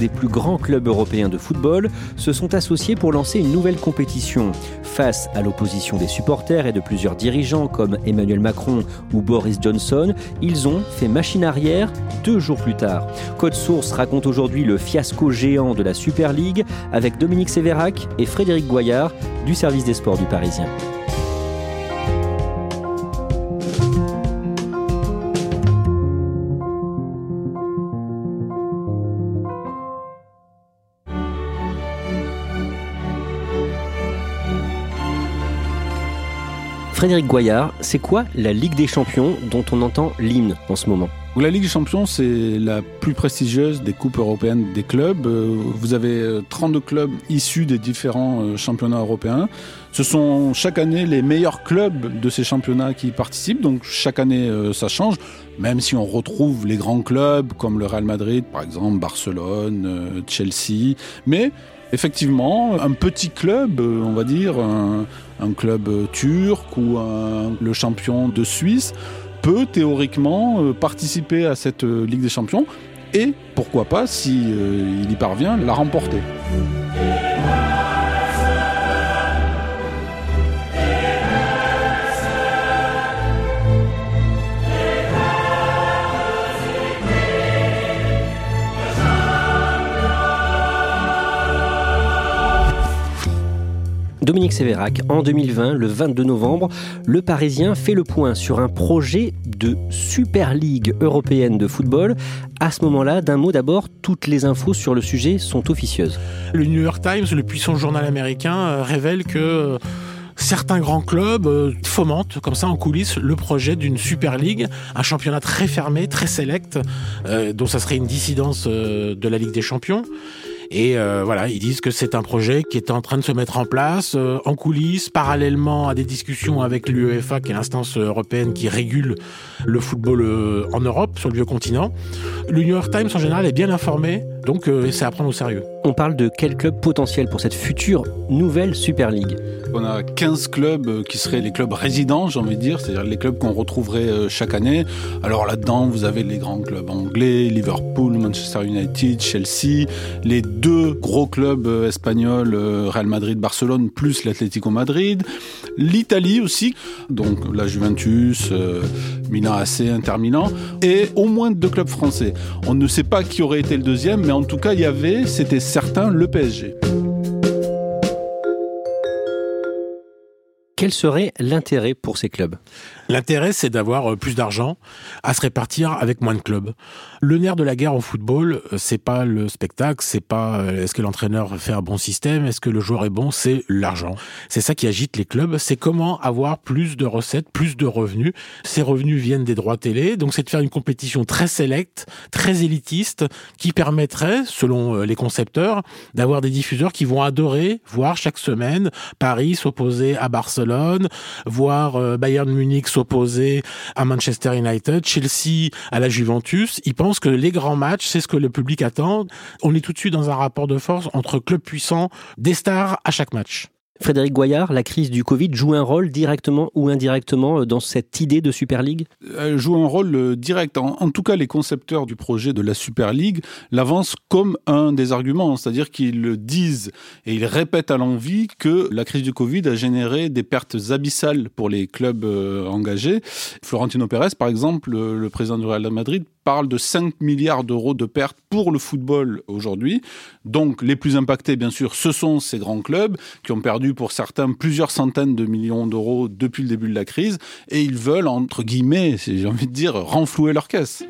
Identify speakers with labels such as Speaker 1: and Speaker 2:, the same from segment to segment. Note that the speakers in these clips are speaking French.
Speaker 1: Des plus grands clubs européens de football se sont associés pour lancer une nouvelle compétition. Face à l'opposition des supporters et de plusieurs dirigeants comme Emmanuel Macron ou Boris Johnson, ils ont fait machine arrière deux jours plus tard. Code Source raconte aujourd'hui le fiasco géant de la Super League avec Dominique Sévérac et Frédéric Goyard du service des sports du Parisien. Frédéric Goyard, c'est quoi la Ligue des Champions dont on entend l'hymne en ce moment?
Speaker 2: La Ligue des Champions, c'est la plus prestigieuse des coupes européennes des clubs. Euh, Vous avez 32 clubs issus des différents euh, championnats européens. Ce sont chaque année les meilleurs clubs de ces championnats qui participent. Donc chaque année, euh, ça change. Même si on retrouve les grands clubs comme le Real Madrid, par exemple, Barcelone, euh, Chelsea. Mais effectivement, un petit club, euh, on va dire, un, club euh, turc ou le champion de Suisse peut théoriquement euh, participer à cette euh, Ligue des Champions et pourquoi pas, si euh, il y parvient, la remporter.
Speaker 1: Dominique Sévérac, en 2020, le 22 novembre, le Parisien fait le point sur un projet de Super Ligue européenne de football. À ce moment-là, d'un mot d'abord, toutes les infos sur le sujet sont officieuses.
Speaker 3: Le New York Times, le puissant journal américain, euh, révèle que euh, certains grands clubs euh, fomentent comme ça en coulisses le projet d'une Super League, un championnat très fermé, très select, euh, dont ça serait une dissidence de la Ligue des Champions. Et euh, voilà, ils disent que c'est un projet qui est en train de se mettre en place euh, en coulisses, parallèlement à des discussions avec l'UEFA, qui est l'instance européenne qui régule le football euh, en Europe, sur le vieux continent. Le New York Times en général est bien informé, donc euh, c'est à prendre au sérieux.
Speaker 1: On parle de quel club potentiel pour cette future nouvelle Super League
Speaker 2: On a 15 clubs euh, qui seraient les clubs résidents, j'ai envie de dire, c'est-à-dire les clubs qu'on retrouverait euh, chaque année. Alors là-dedans, vous avez les grands clubs anglais, Liverpool, Manchester United, Chelsea, les deux gros clubs espagnols, Real Madrid, Barcelone, plus l'Atlético Madrid, l'Italie aussi, donc la Juventus, euh, Milan AC, Inter Milan, et au moins deux clubs français. On ne sait pas qui aurait été le deuxième, mais en tout cas, il y avait, c'était certain, le PSG.
Speaker 1: Quel serait l'intérêt pour ces clubs?
Speaker 3: L'intérêt, c'est d'avoir euh, plus d'argent à se répartir avec moins de clubs. Le nerf de la guerre au football, euh, c'est pas le spectacle, c'est pas euh, est-ce que l'entraîneur fait un bon système, est-ce que le joueur est bon, c'est l'argent. C'est ça qui agite les clubs, c'est comment avoir plus de recettes, plus de revenus. Ces revenus viennent des droits télé, donc c'est de faire une compétition très sélecte, très élitiste, qui permettrait, selon les concepteurs, d'avoir des diffuseurs qui vont adorer voir chaque semaine Paris s'opposer à Barcelone, voir Bayern Munich s'opposer à Manchester United, Chelsea à la Juventus. Ils pensent que les grands matchs, c'est ce que le public attend. On est tout de suite dans un rapport de force entre clubs puissants, des stars à chaque match.
Speaker 1: Frédéric Goyard, la crise du Covid joue un rôle directement ou indirectement dans cette idée de Super League?
Speaker 2: Elle joue un rôle direct. En, tout cas, les concepteurs du projet de la Super League l'avancent comme un des arguments, c'est-à-dire qu'ils disent et ils répètent à l'envie que la crise du Covid a généré des pertes abyssales pour les clubs euh, engagés. Florentino Pérez, par exemple, le président du Real Madrid, parle de 5 milliards d'euros de pertes pour le football aujourd'hui. Donc les plus impactés, bien sûr, ce sont ces grands clubs qui ont perdu pour certains plusieurs centaines de millions d'euros depuis le début de la crise et ils veulent, entre guillemets, j'ai envie de dire, renflouer leur caisse.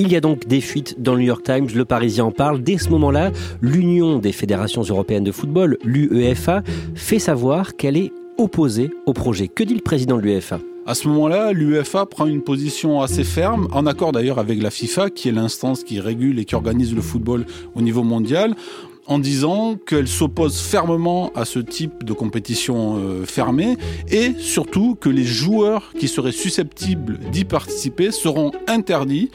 Speaker 1: Il y a donc des fuites dans le New York Times, le Parisien en parle. Dès ce moment-là, l'Union des fédérations européennes de football, l'UEFA, fait savoir qu'elle est opposée au projet. Que dit le président de l'UEFA?
Speaker 2: À ce moment-là, l'UEFA prend une position assez ferme, en accord d'ailleurs avec la FIFA, qui est l'instance qui régule et qui organise le football au niveau mondial, en disant qu'elle s'oppose fermement à ce type de compétition euh, fermée et surtout que les joueurs qui seraient susceptibles d'y participer seront interdits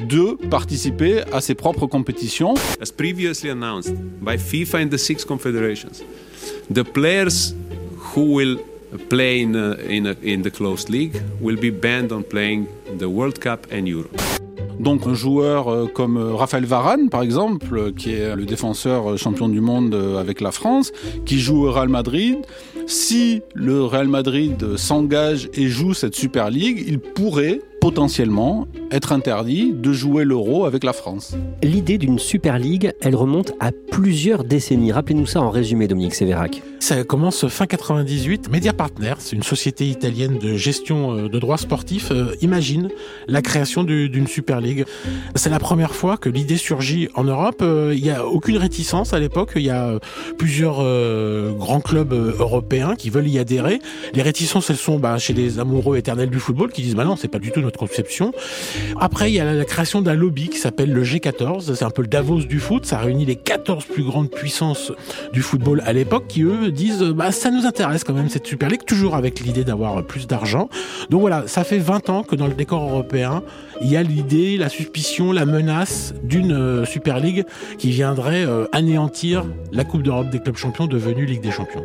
Speaker 2: de participer à ses propres compétitions.
Speaker 4: As previously announced by FIFA and the six confederations, the players who will playing in, a, in the closed league will be banned on playing the World Cup and Euro.
Speaker 2: Donc un joueur euh, comme euh, Raphaël Varane, par exemple, euh, qui est le défenseur champion du monde avec la France, qui joue au Real Madrid, si le Real Madrid s'engage et joue cette Super League, il pourrait potentiellement être interdit de jouer l'euro avec la France.
Speaker 1: L'idée d'une Super League, elle remonte à plusieurs décennies. Rappelez-nous ça en résumé, Dominique Sévérac.
Speaker 3: Ça commence fin 98. Media Partners, c'est une société italienne de gestion euh, de droits sportifs, euh, imagine la création d'une Super League. C'est la première fois que l'idée surgit en Europe. Euh, il n'y a aucune réticence à l'époque. Il y a plusieurs grands clubs européens qui veulent y adhérer. Les réticences, elles sont bah, chez les amoureux éternels du football qui disent bah non, c'est pas du tout notre conception. Après, il y a la création d'un lobby qui s'appelle le G14. C'est un peu le Davos du foot. Ça réunit les 14 plus grandes puissances du football à l'époque qui, eux, disent bah, ça nous intéresse quand même cette Super League, toujours avec l'idée d'avoir plus d'argent. Donc voilà, ça fait 20 ans que dans le décor européen, il y a l'idée, la suspicion, la menace d'une euh, Super League qui viendrait euh, anéantir la Coupe d'Europe des clubs champions devenue Ligue des champions.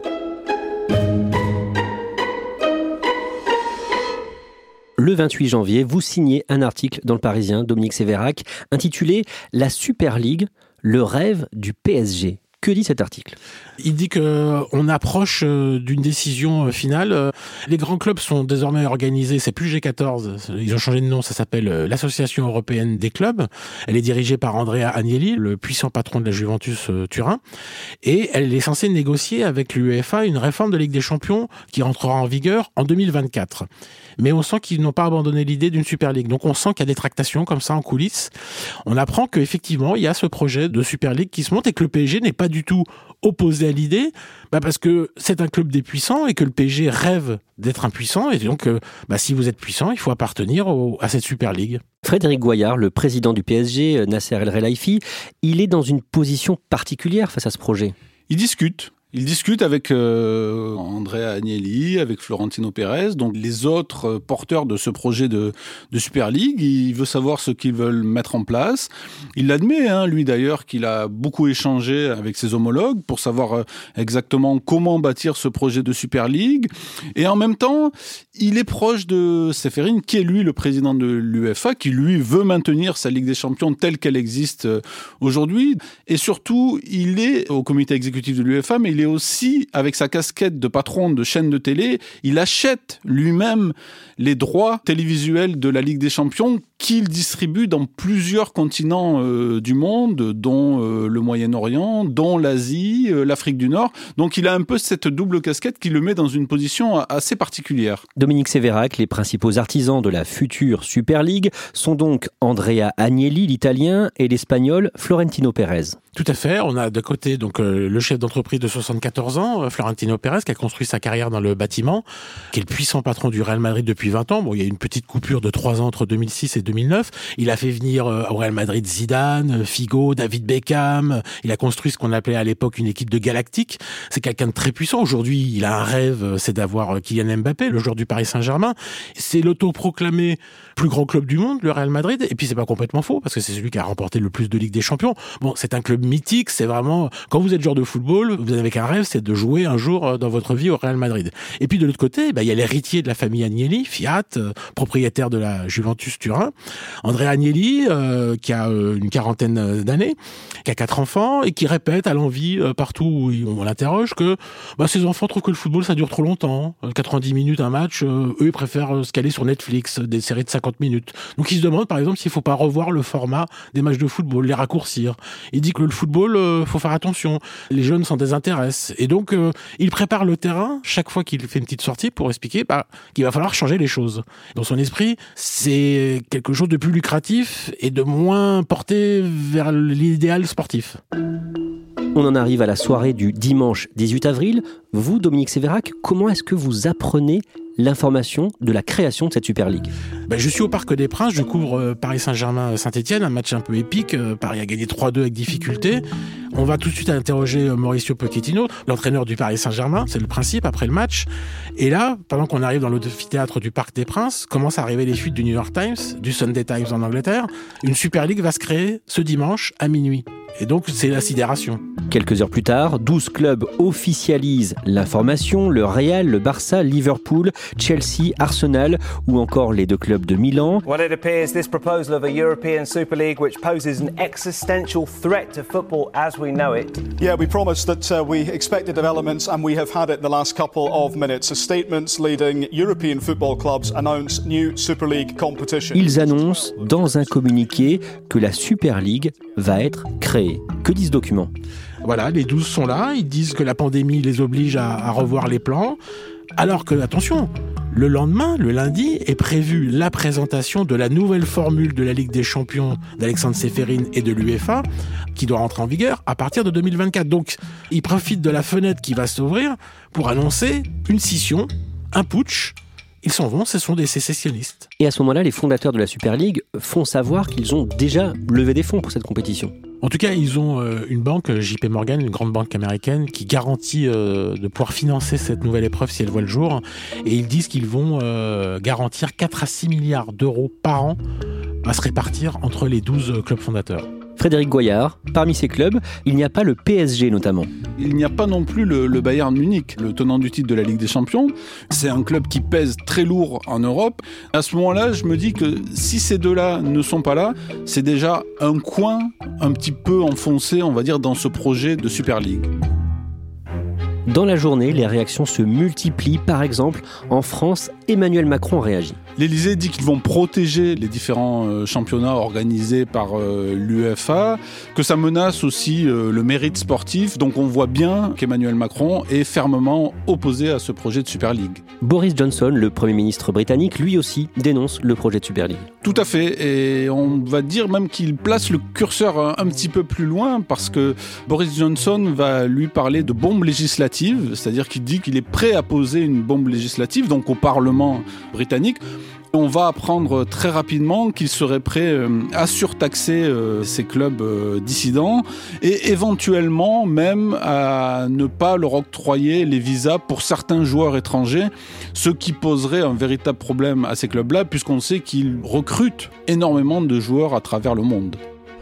Speaker 1: Le 28 janvier, vous signez un article dans le Parisien, Dominique Sévérac, intitulé La Super League, le rêve du PSG. Que dit cet article?
Speaker 3: Il dit que on approche euh, d'une décision euh, finale. Les grands clubs sont désormais organisés, c'est plus G14, ils ont changé de nom, ça s'appelle euh, l'Association européenne des clubs. Elle est dirigée par Andrea Agnelli, le puissant patron de la Juventus Turin, et elle est censée négocier avec l'UEFA une réforme de Ligue des Champions qui rentrera en vigueur en 2024 mais on sent qu'ils n'ont pas abandonné l'idée d'une Super League. Donc on sent qu'il y a des tractations comme ça en coulisses. On apprend qu'effectivement, il y a ce projet de Super League qui se monte et que le PSG n'est pas du tout opposé à l'idée, bah parce que c'est un club des puissants et que le PSG rêve d'être impuissant. Et donc, euh, bah si vous êtes puissant, il faut appartenir à cette Super League.
Speaker 1: Frédéric Goyard, le président du PSG, euh, Nasser El Relaifi, il est dans une position particulière face à ce projet.
Speaker 2: Il discute. Il discute avec euh, Andrea Agnelli, avec Florentino Pérez, donc les autres euh, porteurs de ce projet de, de Super League. Il veut savoir ce qu'ils veulent mettre en place. Il l'admet, hein, lui d'ailleurs, qu'il a beaucoup échangé avec ses homologues pour savoir euh, exactement comment bâtir ce projet de Super League. Et en même temps, il est proche de Seferin, qui est lui le président de l'UEFA, qui lui veut maintenir sa Ligue des Champions telle qu'elle existe euh, aujourd'hui. Et surtout, il est au comité exécutif de l'UEFA, mais il est aussi, avec sa casquette de patron de chaîne de télé, il achète lui-même les droits télévisuels de la Ligue des Champions qu'il distribue dans plusieurs continents euh, du monde, dont euh, le Moyen-Orient, dont l'Asie, euh, l'Afrique du Nord. Donc il a un peu cette double casquette qui le met dans une position assez particulière.
Speaker 1: Dominique Sévérac, les principaux artisans de la future Super League sont donc Andrea Agnelli, l'italien, et l'espagnol Florentino Pérez.
Speaker 3: Tout à fait. On a de côté donc le chef d'entreprise de 74 ans, Florentino Pérez, qui a construit sa carrière dans le bâtiment, qui est le puissant patron du Real Madrid depuis 20 ans. Bon, il y a une petite coupure de 3 ans entre 2006 et 2009. Il a fait venir euh, au Real Madrid Zidane, Figo, David Beckham. Il a construit ce qu'on appelait à l'époque une équipe de galactique. C'est quelqu'un de très puissant. Aujourd'hui, il a un rêve, euh, c'est d'avoir euh, Kylian Mbappé, le joueur du Paris Saint-Germain. C'est l'auto-proclamé plus grand club du monde, le Real Madrid. Et puis c'est pas complètement faux parce que c'est celui qui a remporté le plus de Ligue des Champions. Bon, c'est un club mythique. C'est vraiment quand vous êtes joueur de football, vous avez qu'un rêve, c'est de jouer un jour euh, dans votre vie au Real Madrid. Et puis de l'autre côté, bah, il y a l'héritier de la famille Agnelli, Fiat, euh, propriétaire de la Juventus Turin, André Agnelli, euh, qui a une quarantaine d'années, qui a quatre enfants et qui répète à l'envie partout où on l'interroge que bah, ses enfants trouvent que le football ça dure trop longtemps, 90 minutes un match, eux ils préfèrent se caler sur Netflix, des séries de 50 minutes. Donc ils se demandent par exemple s'il faut pas revoir le format des matchs de football, les raccourcir. Il dit que football, faut faire attention, les jeunes s'en désintéressent et donc il prépare le terrain chaque fois qu'il fait une petite sortie pour expliquer bah, qu'il va falloir changer les choses. Dans son esprit, c'est quelque chose de plus lucratif et de moins porté vers l'idéal sportif.
Speaker 1: On en arrive à la soirée du dimanche 18 avril. Vous, Dominique Sévérac, comment est-ce que vous apprenez l'information de la création de cette Super League
Speaker 3: ben, Je suis au Parc des Princes, je couvre euh, Paris Saint-Germain-Saint-Etienne, un match un peu épique. Euh, Paris a gagné 3-2 avec difficulté. On va tout de suite interroger euh, Mauricio Pochettino, l'entraîneur du Paris Saint-Germain, c'est le principe après le match. Et là, pendant qu'on arrive dans l'amphithéâtre du Parc des Princes, commencent à arriver les fuites du New York Times, du Sunday Times en Angleterre. Une Super League va se créer ce dimanche à minuit. Et donc, c'est la sidération.
Speaker 1: Quelques heures plus tard, 12 clubs officialisent l'information, le Real, le Barça, Liverpool, Chelsea, Arsenal ou encore les deux clubs de Milan.
Speaker 5: Well, it appears this proposal of a European Super League which poses an existential threat to football as we know it.
Speaker 6: Yeah, we promised that uh, we expected developments and we have had it the last couple of minutes. A statements leading European football clubs announce new Super League competition.
Speaker 1: Ils annoncent dans un communiqué que la Super League va être créée. Que dit ce document
Speaker 3: voilà, les 12 sont là, ils disent que la pandémie les oblige à, revoir les plans, alors que, attention, le lendemain, le lundi, est prévue la présentation de la nouvelle formule de la Ligue des Champions d'Alexandre Seferin et de l'UEFA, qui doit rentrer en vigueur à partir de 2024. Donc, ils profitent de la fenêtre qui va s'ouvrir pour annoncer une scission, un putsch, ils s'en vont, ce sont des sécessionnistes.
Speaker 1: Et à ce moment-là, les fondateurs de la Super League font savoir qu'ils ont déjà levé des fonds pour cette compétition.
Speaker 3: En tout cas, ils ont euh, une banque, JP Morgan, une grande banque américaine, qui garantit euh, de pouvoir financer cette nouvelle épreuve si elle voit le jour. Et ils disent qu'ils vont euh, garantir 4 à 6 milliards d'euros par an à se répartir entre les 12 clubs fondateurs.
Speaker 1: Frédéric Goyard. Parmi ces clubs, il n'y a pas le PSG notamment.
Speaker 2: Il n'y a pas non plus le, le, Bayern Munich, le tenant du titre de la Ligue des Champions. C'est un club qui pèse très lourd en Europe. À ce moment-là, je me dis que si ces deux-là ne sont pas là, c'est déjà un coin un petit peu enfoncé, on va dire, dans ce projet de Super League.
Speaker 1: Dans la journée, les réactions se multiplient. Par exemple, en France, Emmanuel Macron réagit.
Speaker 2: L'Elysée dit qu'ils vont protéger les différents euh, championnats organisés par euh, l'UEFA, que ça menace aussi euh, le mérite sportif. Donc on voit bien qu'Emmanuel Macron est fermement opposé à ce projet de Super League.
Speaker 1: Boris Johnson, le Premier ministre britannique, lui aussi dénonce le projet de Super League.
Speaker 2: Tout à fait. Et on va dire même qu'il place le curseur un, petit peu plus loin parce que Boris Johnson va lui parler de bombe législative, c'est-à-dire qu'il dit qu'il est prêt à poser une bombe législative, donc au Parlement britannique. On va apprendre très rapidement qu'il serait prêt euh, à surtaxer euh, ces clubs euh, dissidents et éventuellement même à ne pas leur octroyer les visas pour certains joueurs étrangers, ce qui poserait un véritable problème à ces clubs-là puisqu'on sait qu'ils recrutent énormément de joueurs à travers le monde.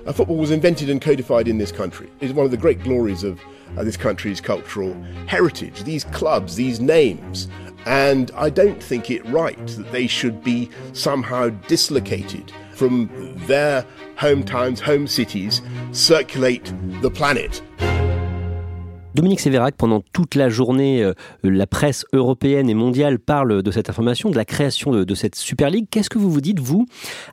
Speaker 7: Uh, football was invented and codified in this country. It's one of the great glories of this country's cultural heritage. These clubs, these names And I don't think it right that they should be somehow dislocated from their hometowns, home cities, circulate the planet.
Speaker 1: Dominique Sévérac, pendant toute la journée, euh, la presse européenne et mondiale parle de cette information, de la création de, cette Super League. Qu'est-ce que vous vous dites, vous,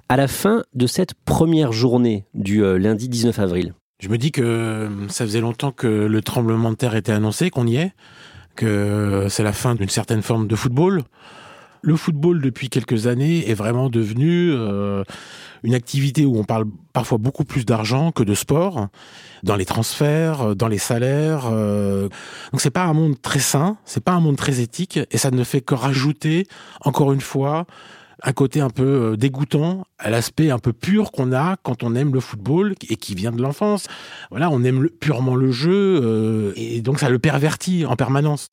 Speaker 1: à la fin de cette première journée du euh, lundi 19 avril?
Speaker 3: Je me dis que euh, ça faisait longtemps que le tremblement de terre était annoncé, qu'on y est que c'est la fin d'une certaine forme de football. Le football, depuis quelques années, est vraiment devenu euh, une activité où on parle parfois beaucoup plus d'argent que de sport, dans les transferts, dans les salaires. Euh. Donc c'est pas un monde très sain, c'est pas un monde très éthique, et ça ne fait que rajouter, encore une fois, un côté un peu euh, dégoûtant à l'aspect un peu pur qu'on a quand on aime le football et qui vient de l'enfance. Voilà, on aime purement le jeu euh, et donc ça le pervertit en permanence.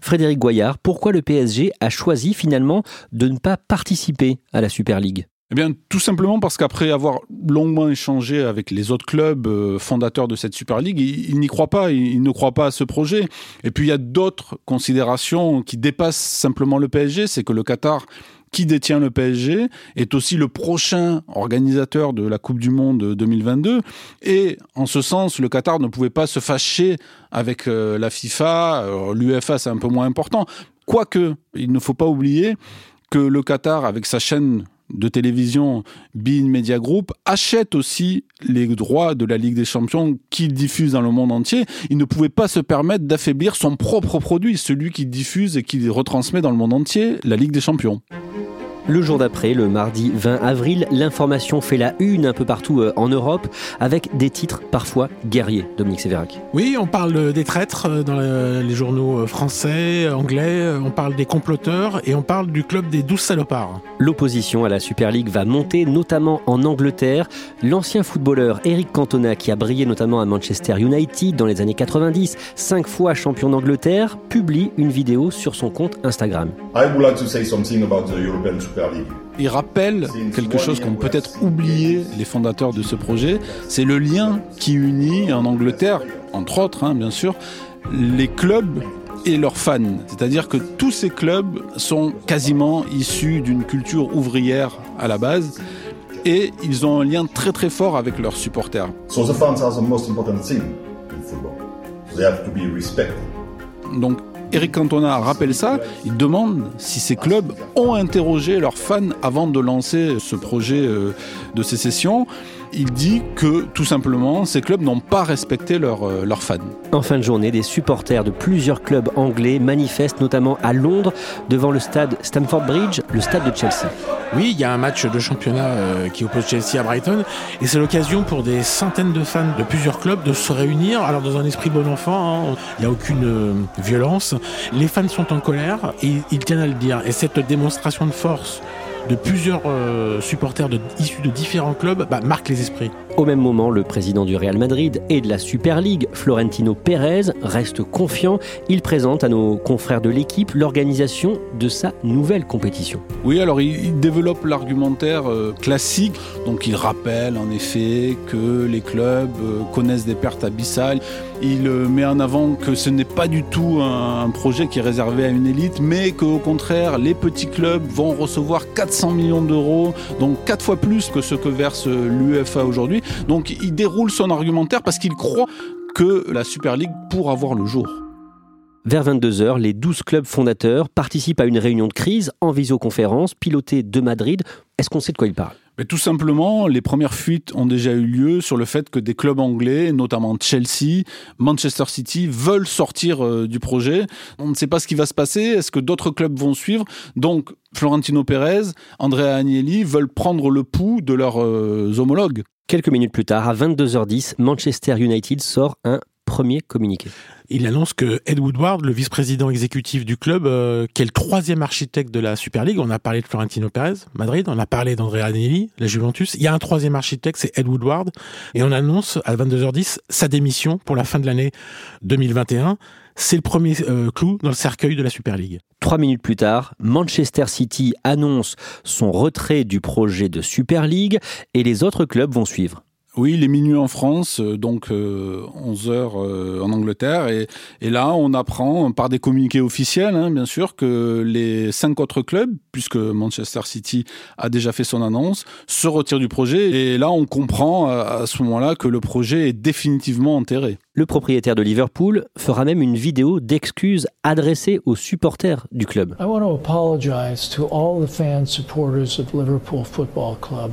Speaker 1: Frédéric Goyard, pourquoi le PSG a choisi finalement de ne pas participer à la Super League?
Speaker 2: Eh bien, tout simplement parce qu'après avoir longuement échangé avec les autres clubs euh, fondateurs de cette Super League, ils, n'y croient pas, ils, ne croient pas à ce projet. Et puis, il y a d'autres considérations qui dépassent simplement le PSG, c'est que le Qatar qui détient le PSG, est aussi le prochain organisateur de la Coupe du Monde 2022. Et en ce sens, le Qatar ne pouvait pas se fâcher avec euh, la FIFA. L'UFA, c'est un peu moins important. Quoique, il ne faut pas oublier que le Qatar, avec sa chaîne de télévision Bein Media Group achète aussi les droits de la Ligue des Champions qu'il diffuse dans le monde entier. Il ne pouvait pas se permettre d'affaiblir son propre produit, celui qu'il diffuse et qu'il retransmet dans le monde entier, la Ligue des Champions.
Speaker 1: Le jour d'après, le mardi 20 avril, l'information fait la une un peu partout euh, en Europe avec des titres parfois guerriers. Dominique Sévérac.
Speaker 3: Oui, on parle des traîtres euh, dans les journaux euh, français, anglais, on parle des comploteurs et on parle du club des douze salopards.
Speaker 1: L'opposition à la Super League va monter, notamment en Angleterre. L'ancien footballeur Eric Cantona, qui a brillé notamment à Manchester United dans les années 90, cinq fois champion d'Angleterre, publie une vidéo sur son compte Instagram.
Speaker 8: I would like to say something about the European
Speaker 2: il rappelle quelque chose qu'ont peut-être oublié les fondateurs de ce projet, c'est le lien qui unit en Angleterre, entre autres hein, bien sûr, les clubs et leurs fans. C'est-à-dire que tous ces clubs sont quasiment issus d'une culture ouvrière à la base et ils ont un lien très très fort avec leurs supporters. Donc Eric Cantona rappelle ça, il demande si ces clubs ont interrogé leurs fans avant de lancer ce projet euh, de sécession il dit que tout simplement ces clubs n'ont pas respecté euh, leurs fans.
Speaker 1: En fin de journée, des supporters de plusieurs clubs anglais manifestent notamment à Londres devant le stade Stamford Bridge, le stade de Chelsea.
Speaker 3: Oui, il y a un match de championnat euh, qui oppose Chelsea à Brighton et c'est l'occasion pour des centaines de fans de plusieurs clubs de se réunir. Alors dans un esprit bon enfant, hein, il n'y a aucune euh, violence. Les fans sont en colère et ils tiennent à le dire. Et cette démonstration de force de plusieurs euh, supporters issus de différents clubs bah, marque les esprits.
Speaker 1: Au même moment, le président du Real Madrid et de la Super League, Florentino Pérez, reste confiant. Il présente à nos confrères de l'équipe l'organisation de sa nouvelle compétition.
Speaker 2: Oui, alors il, développe l'argumentaire euh, classique. Donc il rappelle en effet que les clubs euh, connaissent des pertes abyssales. Il euh, met en avant que ce n'est pas du tout un, projet qui est réservé à une élite, mais qu'au contraire, les petits clubs vont recevoir 400 millions d'euros, donc quatre fois plus que ce que verse l'UEFA aujourd'hui. Donc il déroule son argumentaire parce qu'il croit que la Super League pourra voir le jour.
Speaker 1: Vers 22h, les 12 clubs fondateurs participent à une réunion de crise en visioconférence pilotée de Madrid. Est-ce qu'on sait de quoi ils parlent
Speaker 2: mais tout simplement, les premières fuites ont déjà eu lieu sur le fait que des clubs anglais, notamment Chelsea, Manchester City, veulent sortir euh, du projet. On ne sait pas ce qui va se passer. Est-ce que d'autres clubs vont suivre? Donc, Florentino Pérez, Andrea Agnelli veulent prendre le pouls de leurs euh, homologues.
Speaker 1: Quelques minutes plus tard, à 22h10, Manchester United sort un premier communiqué.
Speaker 3: Il annonce que Ed Woodward, le vice-président exécutif du club, euh, qui est le troisième architecte de la Super League, on a parlé de Florentino Pérez, Madrid, on a parlé d'Andrea Agnelli, la Juventus, il y a un troisième architecte, c'est Ed Woodward, et on annonce à 22h10 sa démission pour la fin de l'année 2021. C'est le premier euh, clou dans le cercueil de la Super League.
Speaker 1: Trois minutes plus tard, Manchester City annonce son retrait du projet de Super League et les autres clubs vont suivre.
Speaker 2: Oui, il est minuit en France, euh, donc 11 euh, heures euh, en Angleterre. Et, et, là, on apprend par des communiqués officiels, hein, bien sûr, que les cinq autres clubs, puisque Manchester City a déjà fait son annonce, se retirent du projet. Et là, on comprend à ce moment-là que le projet est définitivement enterré.
Speaker 1: Le propriétaire de Liverpool fera même une vidéo d'excuses adressée aux supporters du club.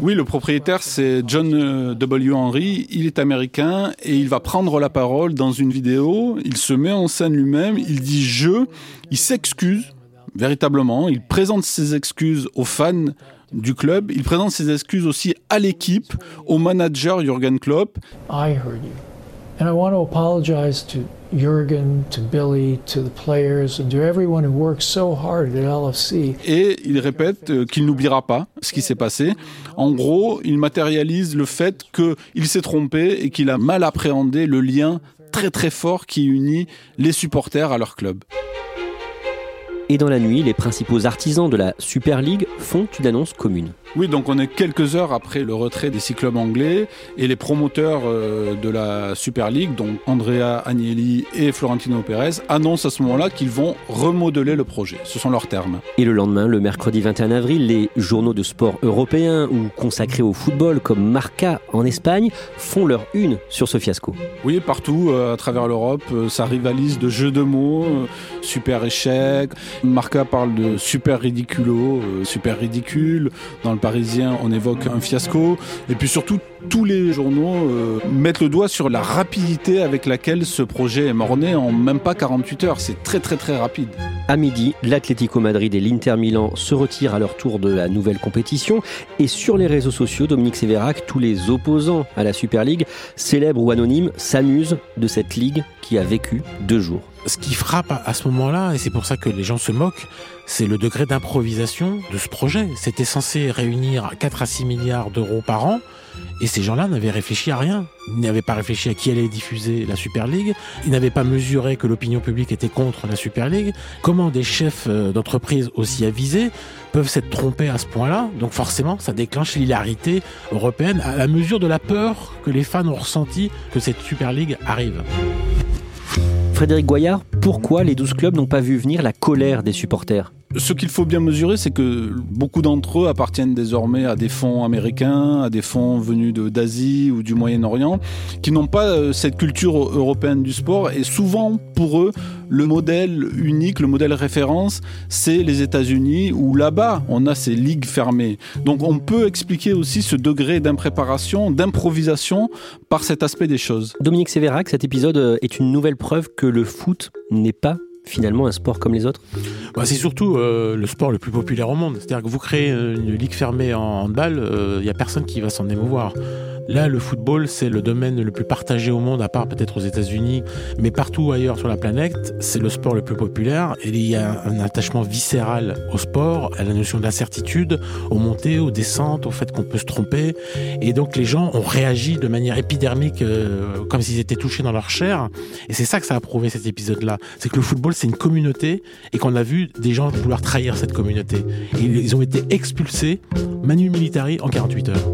Speaker 2: Oui, le propriétaire c'est John euh, W. Henry, il est américain et il va prendre la parole dans une vidéo, il se met en scène lui-même, il dit je, il s'excuse véritablement, il présente ses excuses aux fans du club, il présente ses excuses aussi à l'équipe, au manager Jürgen Klopp.
Speaker 9: I heard you. And I want to apologize to Jürgen, to Billy, to the players, and to everyone who worked so hard at LFC.
Speaker 2: Et il répète euh, qu'il n'oubliera pas ce qui s'est passé. En gros, il matérialise le fait qu'il s'est trompé et qu'il a mal appréhendé le lien très très fort qui unit les supporters à leur club.
Speaker 1: Et dans la nuit, les principaux artisans de la Super League font une annonce commune.
Speaker 2: Oui, donc on est quelques heures après le retrait des six clubs anglais et les promoteurs euh, de la Super League, donc Andrea Agnelli et Florentino Pérez, annoncent à ce moment-là qu'ils vont remodeler le projet. Ce sont leurs termes.
Speaker 1: Et le lendemain, le mercredi 21 avril, les journaux de sport européens ou consacrés au football comme Marca en Espagne font leur une sur ce fiasco.
Speaker 2: Oui, partout euh, à travers l'Europe, euh, ça rivalise de jeux de mots, super échec. Marca parle de super ridiculo, super ridicule. Dans le Parisien, on évoque un fiasco. Et puis surtout, tous les journaux euh, mettent le doigt sur la rapidité avec laquelle ce projet est morné en même pas 48 heures. C'est très très très rapide.
Speaker 1: À midi, l'Atlético Madrid et l'Inter Milan se retirent à leur tour de la nouvelle compétition. Et sur les réseaux sociaux, Dominique Sévérac, tous les opposants à la Super League, célèbres ou anonymes, s'amusent de cette ligue qui a vécu deux jours.
Speaker 3: Ce qui frappe à ce moment-là, et c'est pour ça que les gens se moquent, c'est le degré d'improvisation de ce projet. C'était censé réunir 4 à 6 milliards d'euros par an. Et ces gens-là n'avaient réfléchi à rien. Ils n'avaient pas réfléchi à qui allait diffuser la Super League. Ils n'avaient pas mesuré que l'opinion publique était contre la Super League. Comment des chefs euh, d'entreprise aussi avisés peuvent s'être trompés à ce point-là? Donc forcément, ça déclenche l'hilarité européenne à la mesure de la peur que les fans ont ressenti que cette Super League arrive.
Speaker 1: Frédéric Goyard, pourquoi les 12 clubs n'ont pas vu venir la colère des supporters?
Speaker 2: Ce qu'il faut bien mesurer, c'est que beaucoup d'entre eux appartiennent désormais à des fonds américains, à des fonds venus d'Asie ou du Moyen-Orient, qui n'ont pas euh, cette culture européenne du sport. Et souvent, pour eux, le modèle unique, le modèle référence, c'est les États-Unis, où là-bas, on a ces ligues fermées. Donc on peut expliquer aussi ce degré d'impréparation, d'improvisation par cet aspect des choses.
Speaker 1: Dominique Sévérac, cet épisode est une nouvelle preuve que le foot n'est pas finalement un sport comme les autres
Speaker 3: bah, C'est surtout euh, le sport le plus populaire au monde. C'est-à-dire que vous créez une ligue fermée en handball, il euh, n'y a personne qui va s'en émouvoir. Là, le football, c'est le domaine le plus partagé au monde, à part peut-être aux États-Unis, mais partout ailleurs sur la planète, c'est le sport le plus populaire. Et il y a un attachement viscéral au sport, à la notion d'incertitude, aux montées, aux descentes, au fait qu'on peut se tromper. Et donc les gens ont réagi de manière épidermique, euh, comme s'ils étaient touchés dans leur chair. Et c'est ça que ça a prouvé cet épisode-là. C'est que le football, c'est une communauté et qu'on a vu des gens vouloir trahir cette communauté. Ils ont été expulsés, manu militari, en 48 heures.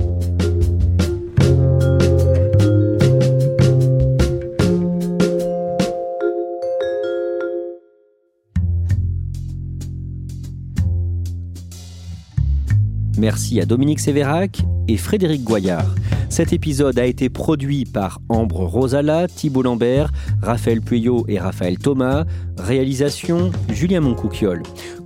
Speaker 1: Merci à Dominique Sévérac et Frédéric Goyard. Cet épisode a été produit par Ambre Rosala, Thibault Lambert, Raphaël Pueyo et Raphaël Thomas. Réalisation Julien Moncouquiol.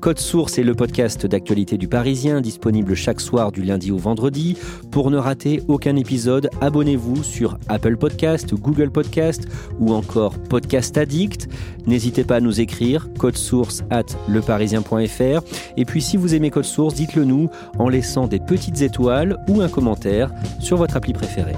Speaker 1: Code Source est le podcast d'actualité du Parisien, disponible chaque soir du lundi au vendredi. Pour ne rater aucun épisode, abonnez-vous sur Apple Podcast, Google Podcast ou encore Podcast Addict. N'hésitez pas à nous écrire code source at leparisien.fr. Et puis si vous aimez Code Source, dites-le nous en laissant des petites étoiles ou un commentaire sur votre appli préférée.